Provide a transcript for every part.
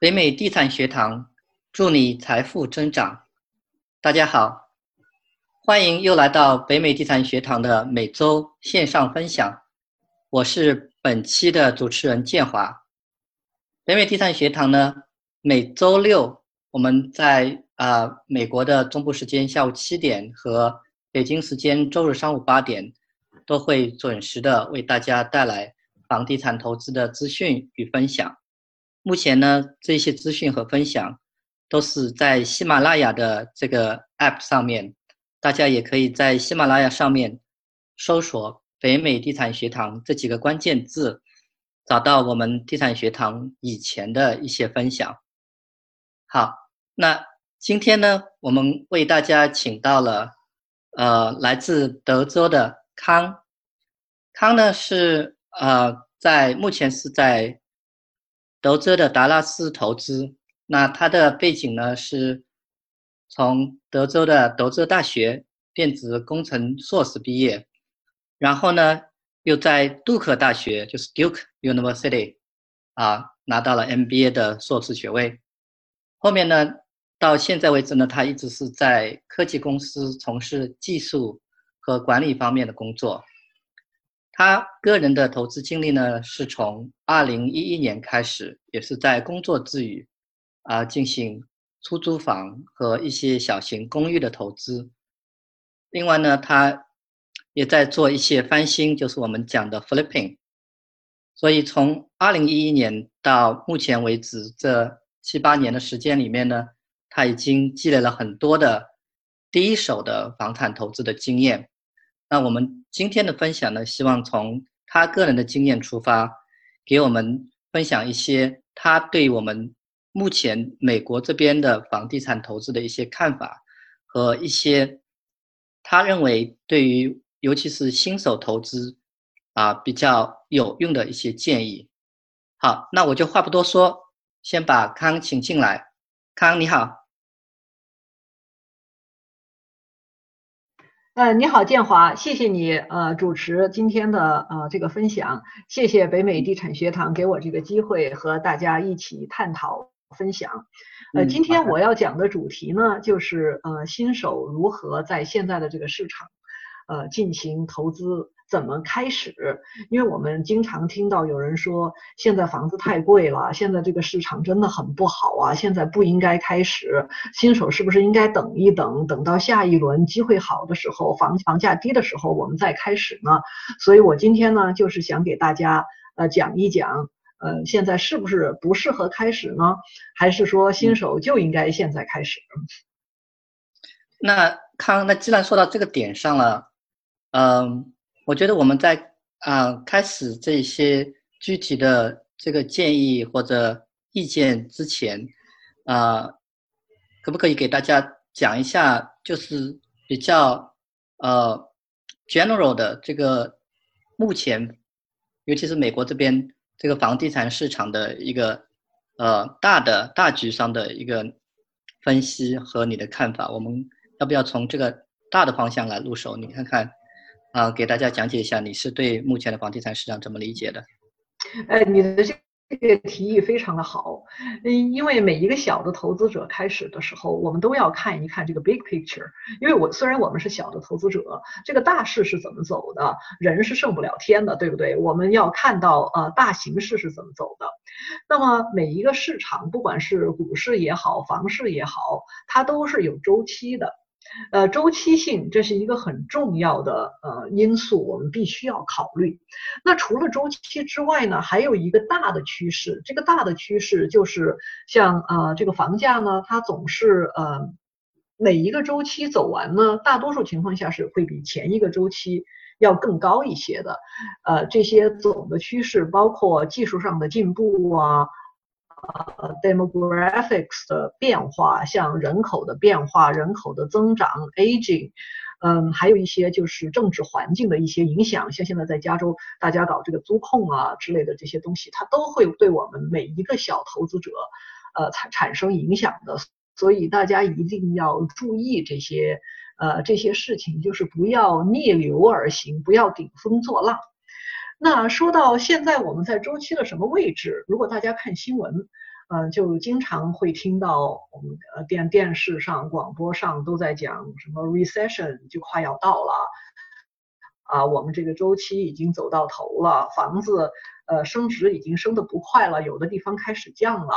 北美地产学堂，祝你财富增长。大家好，欢迎又来到北美地产学堂的每周线上分享。我是本期的主持人建华。北美地产学堂呢，每周六我们在啊美国的中部时间下午七点和北京时间周日上午八点，都会准时的为大家带来房地产投资的资讯与分享。目前呢，这些资讯和分享都是在喜马拉雅的这个 App 上面，大家也可以在喜马拉雅上面搜索“北美地产学堂”这几个关键字，找到我们地产学堂以前的一些分享。好，那今天呢，我们为大家请到了呃来自德州的康，康呢是呃在目前是在。德州的达拉斯投资，那他的背景呢是从德州的德州大学电子工程硕士毕业，然后呢又在杜克大学，就是 Duke University，啊拿到了 MBA 的硕士学位。后面呢到现在为止呢，他一直是在科技公司从事技术和管理方面的工作。他个人的投资经历呢，是从二零一一年开始，也是在工作之余，啊，进行出租房和一些小型公寓的投资。另外呢，他也在做一些翻新，就是我们讲的 flipping。所以从二零一一年到目前为止这七八年的时间里面呢，他已经积累了很多的第一手的房产投资的经验。那我们今天的分享呢，希望从他个人的经验出发，给我们分享一些他对我们目前美国这边的房地产投资的一些看法，和一些他认为对于尤其是新手投资啊比较有用的一些建议。好，那我就话不多说，先把康请进来。康你好。呃，你好，建华，谢谢你呃主持今天的呃这个分享，谢谢北美地产学堂给我这个机会和大家一起探讨分享。呃，今天我要讲的主题呢，就是呃新手如何在现在的这个市场呃进行投资。怎么开始？因为我们经常听到有人说，现在房子太贵了，现在这个市场真的很不好啊，现在不应该开始。新手是不是应该等一等，等到下一轮机会好的时候，房房价低的时候，我们再开始呢？所以我今天呢，就是想给大家呃讲一讲，呃，现在是不是不适合开始呢？还是说新手就应该现在开始？那康，那既然说到这个点上了，嗯。我觉得我们在啊开始这些具体的这个建议或者意见之前，啊，可不可以给大家讲一下，就是比较呃 general 的这个目前，尤其是美国这边这个房地产市场的一个呃大的大局上的一个分析和你的看法？我们要不要从这个大的方向来入手？你看看。啊，给大家讲解一下，你是对目前的房地产市场怎么理解的？呃，你的这个提议非常的好，嗯，因为每一个小的投资者开始的时候，我们都要看一看这个 big picture。因为我虽然我们是小的投资者，这个大势是怎么走的，人是胜不了天的，对不对？我们要看到呃大形势是怎么走的。那么每一个市场，不管是股市也好，房市也好，它都是有周期的。呃，周期性这是一个很重要的呃因素，我们必须要考虑。那除了周期之外呢，还有一个大的趋势，这个大的趋势就是像呃这个房价呢，它总是呃每一个周期走完呢，大多数情况下是会比前一个周期要更高一些的。呃，这些总的趋势包括技术上的进步啊。呃，demographics 的变化，像人口的变化、人口的增长 （aging），嗯，还有一些就是政治环境的一些影响，像现在在加州大家搞这个租控啊之类的这些东西，它都会对我们每一个小投资者，呃，产产生影响的。所以大家一定要注意这些，呃，这些事情，就是不要逆流而行，不要顶风作浪。那说到现在我们在周期的什么位置？如果大家看新闻，嗯，就经常会听到我们呃电电视上、广播上都在讲什么 recession 就快要到了，啊，我们这个周期已经走到头了，房子呃升值已经升得不快了，有的地方开始降了，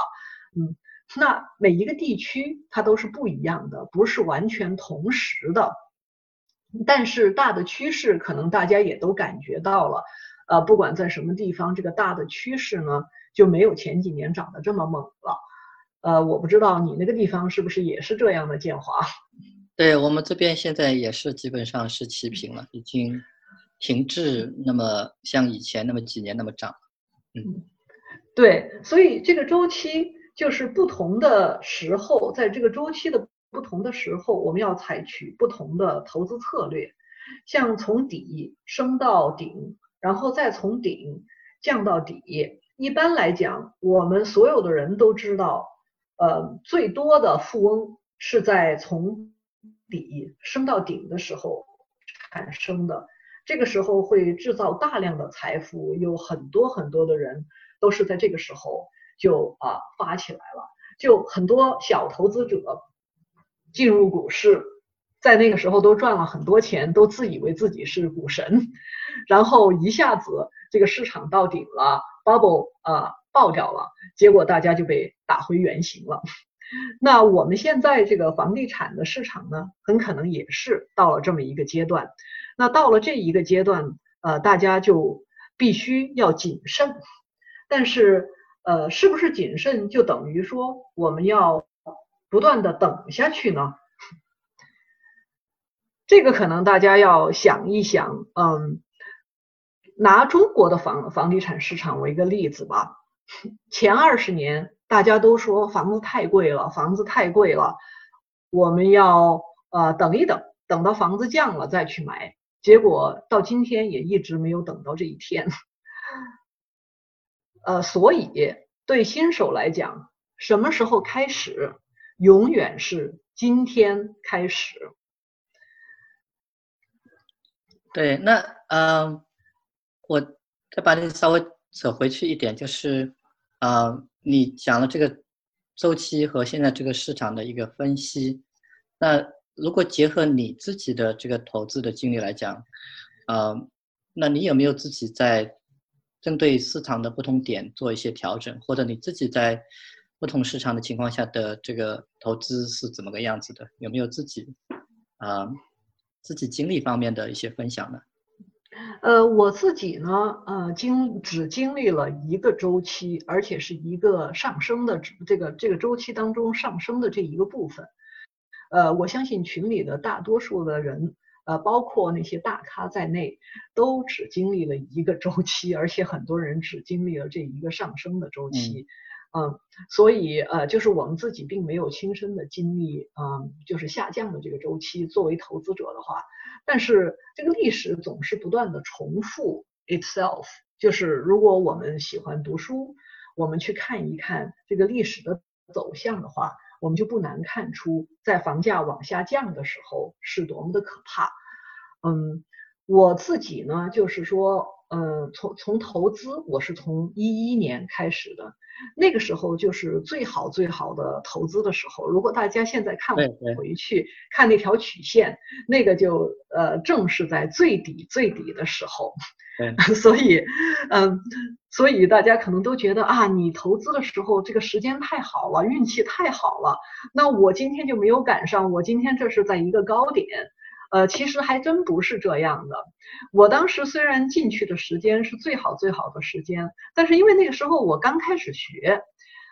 嗯，那每一个地区它都是不一样的，不是完全同时的，但是大的趋势可能大家也都感觉到了，呃，不管在什么地方，这个大的趋势呢。就没有前几年涨得这么猛了，呃，我不知道你那个地方是不是也是这样的建华？对我们这边现在也是基本上是齐平了，已经停滞那么像以前那么几年那么涨。嗯，对，所以这个周期就是不同的时候，在这个周期的不同的时候，我们要采取不同的投资策略，像从底升到顶，然后再从顶降到底。一般来讲，我们所有的人都知道，呃，最多的富翁是在从底升到顶的时候产生的。这个时候会制造大量的财富，有很多很多的人都是在这个时候就啊发起来了。就很多小投资者进入股市，在那个时候都赚了很多钱，都自以为自己是股神，然后一下子这个市场到顶了。bubble 啊爆掉了，结果大家就被打回原形了。那我们现在这个房地产的市场呢，很可能也是到了这么一个阶段。那到了这一个阶段，呃，大家就必须要谨慎。但是，呃，是不是谨慎就等于说我们要不断的等下去呢？这个可能大家要想一想，嗯。拿中国的房房地产市场为一个例子吧，前二十年大家都说房子太贵了，房子太贵了，我们要呃等一等，等到房子降了再去买。结果到今天也一直没有等到这一天。呃，所以对新手来讲，什么时候开始，永远是今天开始。对，那嗯。我再把你稍微扯回去一点，就是，啊，你讲了这个周期和现在这个市场的一个分析，那如果结合你自己的这个投资的经历来讲，啊，那你有没有自己在针对市场的不同点做一些调整，或者你自己在不同市场的情况下的这个投资是怎么个样子的？有没有自己啊自己经历方面的一些分享呢？呃，我自己呢，呃，经只经历了一个周期，而且是一个上升的这个这个周期当中上升的这一个部分。呃，我相信群里的大多数的人，呃，包括那些大咖在内，都只经历了一个周期，而且很多人只经历了这一个上升的周期。嗯，嗯所以呃，就是我们自己并没有亲身的经历，嗯，就是下降的这个周期。作为投资者的话，但是这个历史总是不断的重复 itself。就是如果我们喜欢读书，我们去看一看这个历史的走向的话，我们就不难看出，在房价往下降的时候是多么的可怕。嗯，我自己呢，就是说，嗯，从从投资，我是从一一年开始的。那个时候就是最好最好的投资的时候。如果大家现在看回去看那条曲线，那个就呃正是在最底最底的时候。所以嗯，所以大家可能都觉得啊，你投资的时候这个时间太好了，运气太好了。那我今天就没有赶上，我今天这是在一个高点。呃，其实还真不是这样的。我当时虽然进去的时间是最好最好的时间，但是因为那个时候我刚开始学，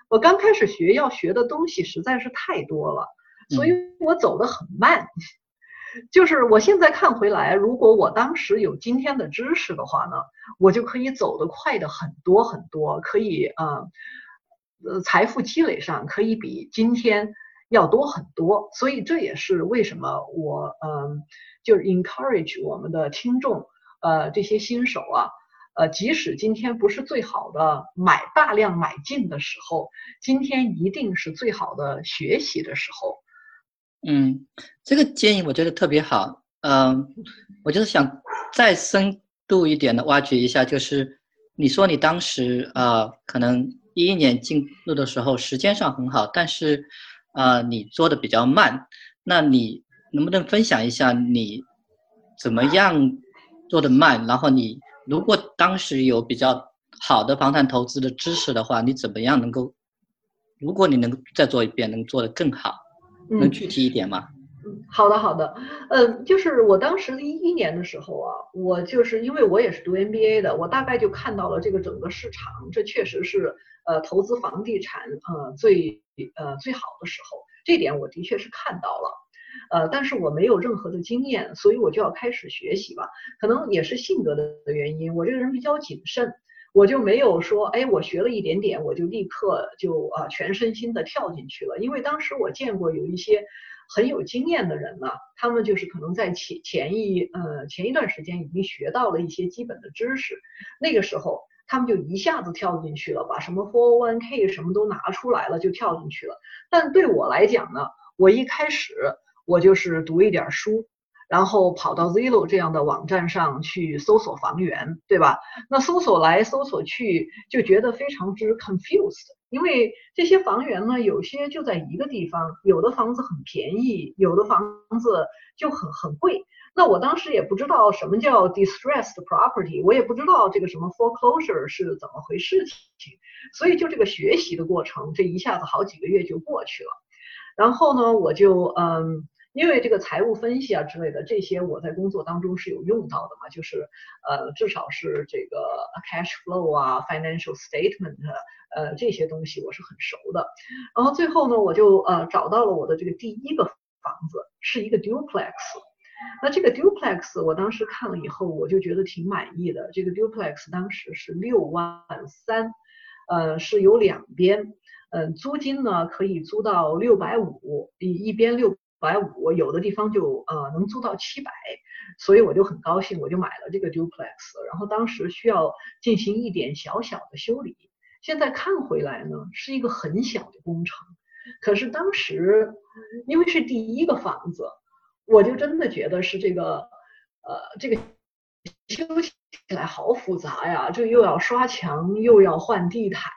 我刚开始学要学的东西实在是太多了，所以我走得很慢。就是我现在看回来，如果我当时有今天的知识的话呢，我就可以走得快的很多很多，可以呃呃财富积累上可以比今天。要多很多，所以这也是为什么我嗯，就是 encourage 我们的听众，呃，这些新手啊，呃，即使今天不是最好的买大量买进的时候，今天一定是最好的学习的时候。嗯，这个建议我觉得特别好。嗯，我就是想再深度一点的挖掘一下，就是你说你当时啊，可能一一年进入的时候时间上很好，但是呃你做的比较慢，那你能不能分享一下你怎么样做的慢？然后你如果当时有比较好的房产投资的知识的话，你怎么样能够？如果你能再做一遍，能做得更好，能具体一点吗？嗯，好的好的，嗯，就是我当时一一年的时候啊，我就是因为我也是读 MBA 的，我大概就看到了这个整个市场，这确实是呃投资房地产呃最呃最好的时候，这点我的确是看到了，呃，但是我没有任何的经验，所以我就要开始学习吧，可能也是性格的原因，我这个人比较谨慎。我就没有说，哎，我学了一点点，我就立刻就啊全身心的跳进去了。因为当时我见过有一些很有经验的人呢，他们就是可能在前前一呃前一段时间已经学到了一些基本的知识，那个时候他们就一下子跳进去了，把什么 401k 什么都拿出来了就跳进去了。但对我来讲呢，我一开始我就是读一点书。然后跑到 Zillow 这样的网站上去搜索房源，对吧？那搜索来搜索去，就觉得非常之 confused，因为这些房源呢，有些就在一个地方，有的房子很便宜，有的房子就很很贵。那我当时也不知道什么叫 distressed property，我也不知道这个什么 foreclosure 是怎么回事情，所以就这个学习的过程，这一下子好几个月就过去了。然后呢，我就嗯。因为这个财务分析啊之类的这些，我在工作当中是有用到的嘛，就是呃至少是这个 cash flow 啊，financial statement，呃这些东西我是很熟的。然后最后呢，我就呃找到了我的这个第一个房子，是一个 duplex。那这个 duplex 我当时看了以后，我就觉得挺满意的。这个 duplex 当时是六万三，呃是有两边，嗯租金呢可以租到六百五，一一边六。百五，有的地方就呃能租到七百，所以我就很高兴，我就买了这个 duplex。然后当时需要进行一点小小的修理，现在看回来呢是一个很小的工程，可是当时因为是第一个房子，我就真的觉得是这个呃这个修起来好复杂呀，这又要刷墙又要换地毯，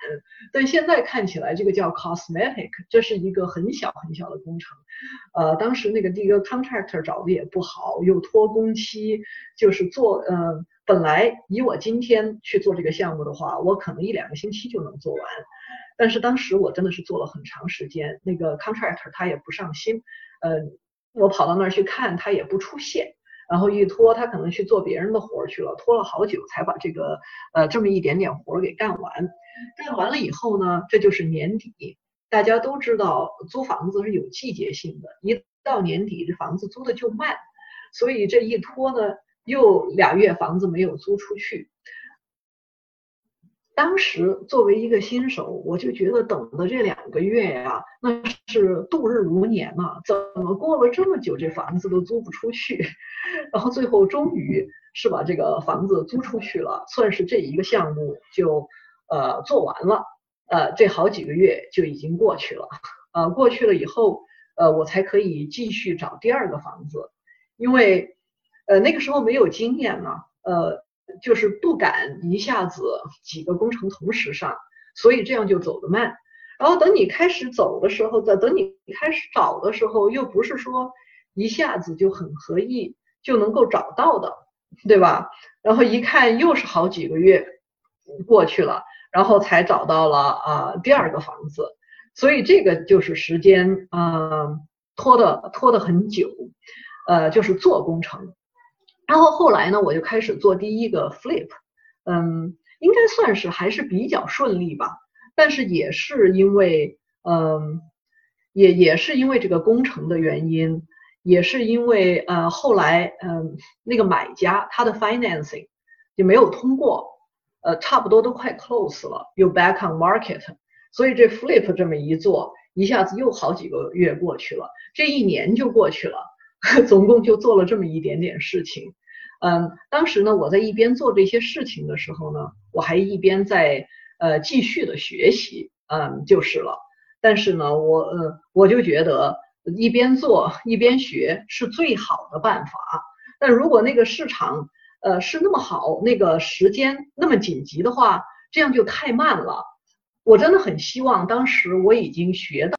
但现在看起来这个叫 cosmetic，这是一个很小很小的工程。呃，当时那个第一个 contractor 找的也不好，又拖工期，就是做，呃，本来以我今天去做这个项目的话，我可能一两个星期就能做完，但是当时我真的是做了很长时间，那个 contractor 他也不上心，呃，我跑到那儿去看他也不出现，然后一拖他可能去做别人的活去了，拖了好久才把这个呃这么一点点活给干完，干完了以后呢，这就是年底。大家都知道租房子是有季节性的，一到年底这房子租的就慢，所以这一拖呢，又俩月房子没有租出去。当时作为一个新手，我就觉得等的这两个月呀，那是度日如年呐，怎么过了这么久这房子都租不出去？然后最后终于是把这个房子租出去了，算是这一个项目就呃做完了。呃，这好几个月就已经过去了，呃，过去了以后，呃，我才可以继续找第二个房子，因为，呃，那个时候没有经验嘛，呃，就是不敢一下子几个工程同时上，所以这样就走得慢。然后等你开始走的时候，再等你开始找的时候，又不是说一下子就很合意就能够找到的，对吧？然后一看又是好几个月过去了。然后才找到了啊第二个房子，所以这个就是时间啊拖的拖的很久，呃就是做工程，然后后来呢我就开始做第一个 flip，嗯应该算是还是比较顺利吧，但是也是因为嗯也也是因为这个工程的原因，也是因为呃后来嗯那个买家他的 financing 就没有通过。呃，差不多都快 close 了，又 back on market，所以这 flip 这么一做，一下子又好几个月过去了，这一年就过去了，总共就做了这么一点点事情。嗯，当时呢，我在一边做这些事情的时候呢，我还一边在呃继续的学习，嗯，就是了。但是呢，我呃我就觉得一边做一边学是最好的办法。但如果那个市场，呃，是那么好，那个时间那么紧急的话，这样就太慢了。我真的很希望当时我已经学到。